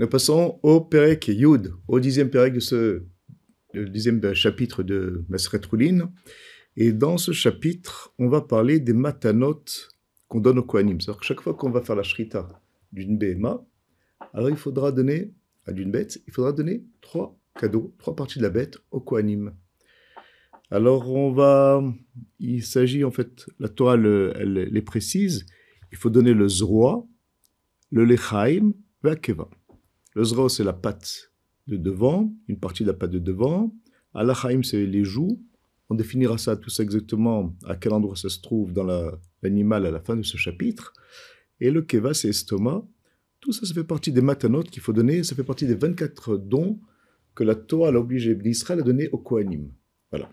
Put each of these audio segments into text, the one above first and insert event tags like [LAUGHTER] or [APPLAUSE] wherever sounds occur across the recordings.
Nous passons au Perek Yud, au dixième Perek de ce le dixième chapitre de Masret Roulin. Et dans ce chapitre, on va parler des matanot qu'on donne au Kohanim. C'est-à-dire que chaque fois qu'on va faire la shrita d'une BMA, alors il faudra donner, à d'une bête, il faudra donner trois cadeaux, trois parties de la bête au Kohanim. Alors on va, il s'agit en fait, la Torah elle, les précise, il faut donner le zroa, le lechaim, la keva. Le zroa c'est la pâte de devant, une partie de la pâte de devant. Alachaim, c'est les joues. On définira ça, tout ça exactement, à quel endroit ça se trouve dans l'animal à la fin de ce chapitre. Et le keva, c'est estomac. Tout ça, ça fait partie des matanotes qu'il faut donner. Ça fait partie des 24 dons que la Torah a obligé d'Israël à donner au Kohanim. Voilà.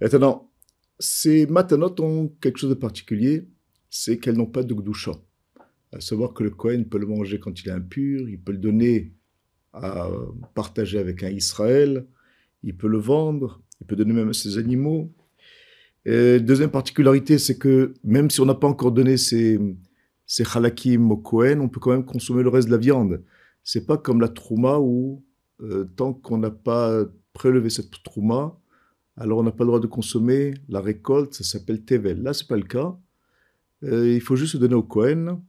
Maintenant, ces matanotes ont quelque chose de particulier, c'est qu'elles n'ont pas de gdoucha. À savoir que le Kohen peut le manger quand il est impur, il peut le donner à partager avec un Israël, il peut le vendre, il peut donner même à ses animaux. deuxième particularité, c'est que même si on n'a pas encore donné ces, ces halakim au Kohen, on peut quand même consommer le reste de la viande. C'est pas comme la trouma où, euh, tant qu'on n'a pas prélevé cette trouma, alors on n'a pas le droit de consommer la récolte, ça s'appelle tevel. Là, c'est pas le cas. Euh, il faut juste se donner au Kohen.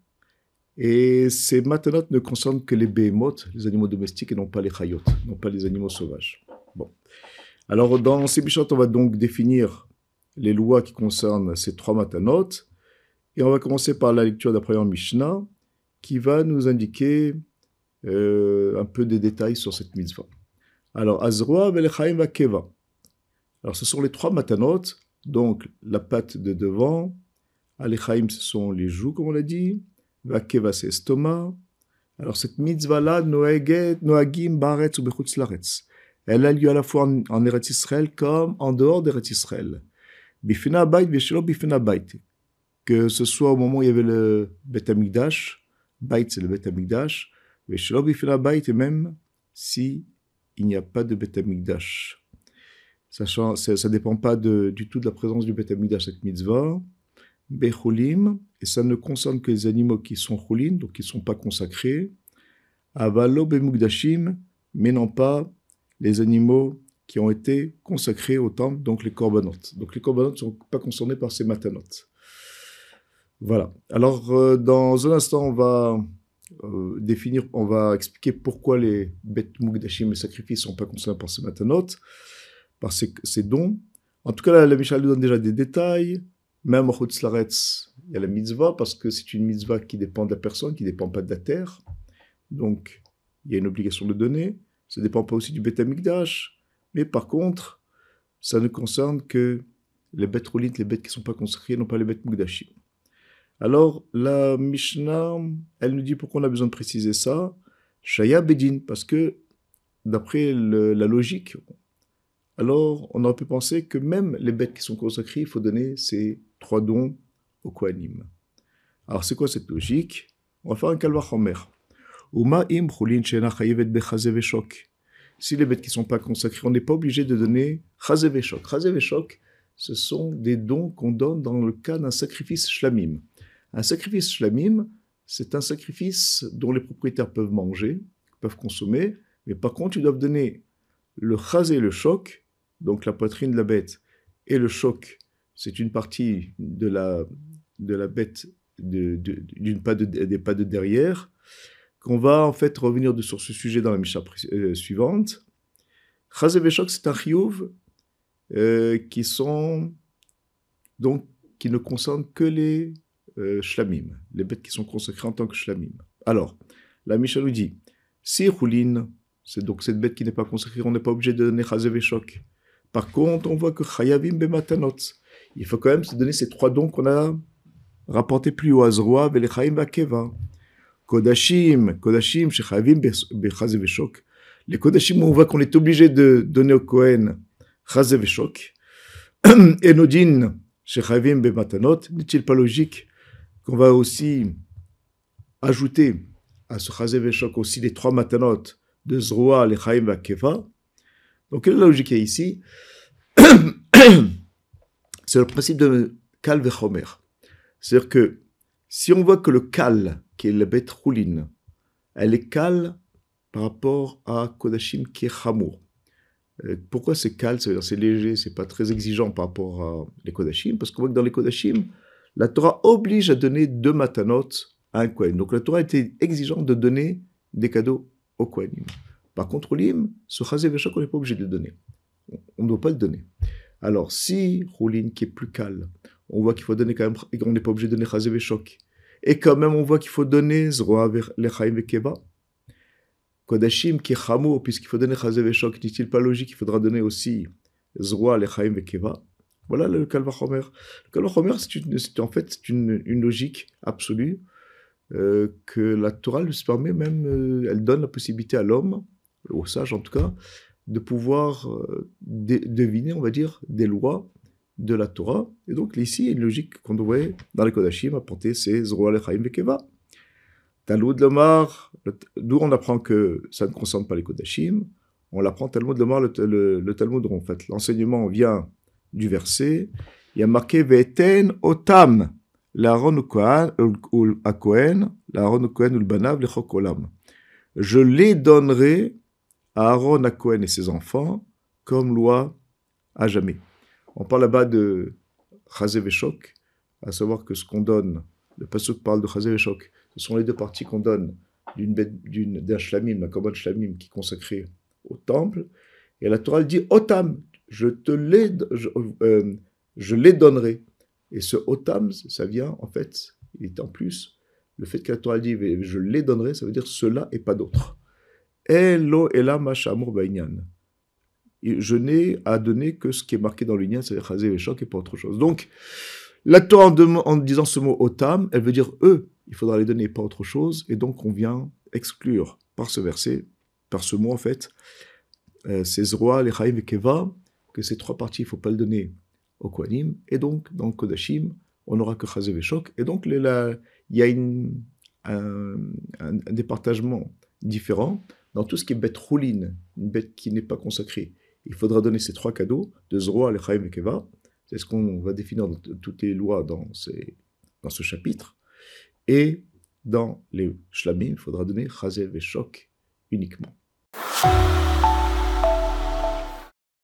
Et ces matanotes ne concernent que les behemoths, les animaux domestiques, et non pas les chayot, non pas les animaux sauvages. Bon. Alors, dans ces bichotes, on va donc définir les lois qui concernent ces trois matanotes. Et on va commencer par la lecture d'après un Mishnah, qui va nous indiquer euh, un peu des détails sur cette mitzvah. Alors, Azroa, Velechaim, Vakeva. Alors, ce sont les trois matanotes, donc la patte de devant, Alechaim, ce sont les joues, comme on l'a dit, Vakeva, c'est estomac. Alors, cette mitzvah-là, Noagim, Baretz ou Bechutz Laretz, elle a lieu à la fois en, Eretz Israël comme en dehors d'Eretz Israël. Bifina Bait, Bifina Bait. Que ce soit au moment où il y avait le Bet Amigdash, Bait c'est le Bet Amigdash, Bifina Bait, et même si il n'y a pas de Bet Amigdash. Sachant, ça ne dépend pas du tout de la présence du Bet Amigdash, cette mitzvah. Bechulim, et ça ne concerne que les animaux qui sont chulin, donc qui ne sont pas consacrés. Avalo Bemugdashim, mais non pas les animaux qui ont été consacrés au temple, donc les corbanotes. Donc les corbanotes ne sont pas concernés par ces matanotes. Voilà. Alors, euh, dans un instant, on va euh, définir, on va expliquer pourquoi les bêtes mugdashim, les sacrifices, ne sont pas concernés par ces matanotes, par ces, dons. En tout cas, la, Mishnah nous donne déjà des détails. Même au il y a la mitzvah, parce que c'est une mitzvah qui dépend de la personne, qui ne dépend pas de la terre. Donc, il y a une obligation de donner. Ça ne dépend pas aussi du Beth Amikdash. Mais par contre, ça ne concerne que les bêtes roulites, les bêtes qui ne sont pas consacrées, non pas les bêtes Mugdashim. Alors, la Mishnah, elle nous dit pourquoi on a besoin de préciser ça. Shaya Bedin, parce que d'après la logique, alors on aurait pu penser que même les bêtes qui sont consacrées, il faut donner ces trois dons au Kohanim. Alors c'est quoi cette logique? On va faire un kalva chomer. Si les bêtes qui ne sont pas consacrées, on n'est pas obligé de donner chazeveshok. Chazeveshok, ce sont des dons qu'on donne dans le cas d'un sacrifice shlamim. Un sacrifice shlamim, c'est un sacrifice dont les propriétaires peuvent manger, peuvent consommer, mais par contre, ils doivent donner le chazé, le choc, donc la poitrine de la bête, et le choc, c'est une partie de la, de la bête d'une pas de, des pas de derrière, qu'on va en fait revenir sur ce sujet dans la Mishnah euh, suivante. Chazé c'est un chiyuv euh, qui sont donc qui ne concernent que les euh, shlamim, les bêtes qui sont consacrées en tant que shlamim. Alors, la Mishnah nous dit, si Choulin, c'est donc cette bête qui n'est pas consacrée, on n'est pas obligé de donner Chazé. Par contre, on voit que Chayavim Bematanot, il faut quand même se donner ces trois dons qu'on a rapportés plus haut, Azroa, Velechaim, Vakeva. Kodashim, Kodashim, Shechavim, Bechaze Veshok. Les Kodashim, on voit qu'on est obligé de donner au Kohen Chaze Veshok. [CLEARS THROAT] Et Nodin, Shechavim, Bematanot. N'est-il pas logique qu'on va aussi ajouter à ce Chaze Veshok aussi les trois matanot de Zroa, Lechaim, Vakeva? Donc, quelle est la logique ici? [CLEARS THROAT] C'est le principe de Kal Vechomer. C'est-à-dire que si on voit que le Kal, qui est la bête rouline, elle est cale par rapport à Kodashim qui est Hamour. Euh, pourquoi c'est calme, c'est léger, c'est pas très exigeant par rapport à les Kodashim Parce qu'on voit que dans les Kodashim, la Torah oblige à donner deux matanot à un Kohen. Donc la Torah était exigeante de donner des cadeaux au Kohanim. Par contre, Lim, ce Chazé on n'est pas obligé de le donner. On ne doit pas le donner. Alors, si Roulin, qui est plus calme, on voit qu'il faut donner quand même, qu'on n'est pas obligé de donner Chazé et quand même on voit qu'il faut donner Zroa Lechaim Vekeva, Kodashim qui est Chamour, puisqu'il faut donner Chazé Veshok, n'est-il pas logique, il faudra donner aussi Zroa Lechaim Vekeva voilà le Kalvachomer. Le Kalvachomer, c'est en fait une, une, logique absolue euh, que la Torah lui permet même, euh, elle donne la possibilité à l'homme, au sage en tout cas, de pouvoir euh, deviner, on va dire, des lois de la Torah. Et donc ici, il y a une logique qu'on devrait, dans les Kodashim, apporter, c'est Zroa Lechaim Vekeva. Talmud Lomar, d'où on apprend que ça ne concerne pas les Kodashim, on l'apprend Talmud Lomar, le, le, le Talmud, en fait, l'enseignement vient du verset, il y a marqué Veten otam, l'Aaron Kohen, l'Aaron ou le Banav, le. Je les donnerai à Aaron, à Kohen et ses enfants comme loi à jamais. On parle là-bas de Chazé Veshok, à savoir que ce qu'on donne, le Pasuk parle de Chazé Veshok, ce sont les deux parties qu'on donne d'une d'un shlamim, un kabbat shlamim qui est consacré au temple, et la Torah dit Otam, je te les, euh, je, les donnerai. Et ce otam, ça vient, en fait, il est en plus, le fait que la Torah dit je les donnerai, ça veut dire cela et pas d'autre. Elo ela amour bainyan. Je n'ai à donner que ce qui est marqué dans l'union, c'est-à-dire chazé et et pas autre chose. Donc, la Torah, en, disant ce mot otam, elle veut dire eux, il faudra les donner, pas autre chose. Et donc, on vient exclure par ce verset, par ce mot en fait, euh, ces rois, les chaim et keva, que ces trois parties, il ne faut pas le donner au Kohanim. Et donc, dans le Kodashim, on n'aura que Chazé Veshok. Et donc, il y a un, départagement différent dans tout ce qui est bête rouline, une bête qui n'est pas consacrée. Il faudra donner ces trois cadeaux de Zroa, Lechaim et Keva. C'est ce qu'on va définir dans toutes les lois dans, ce chapitre. Et dans les shlamim, il faudra donner Chazé Veshok uniquement.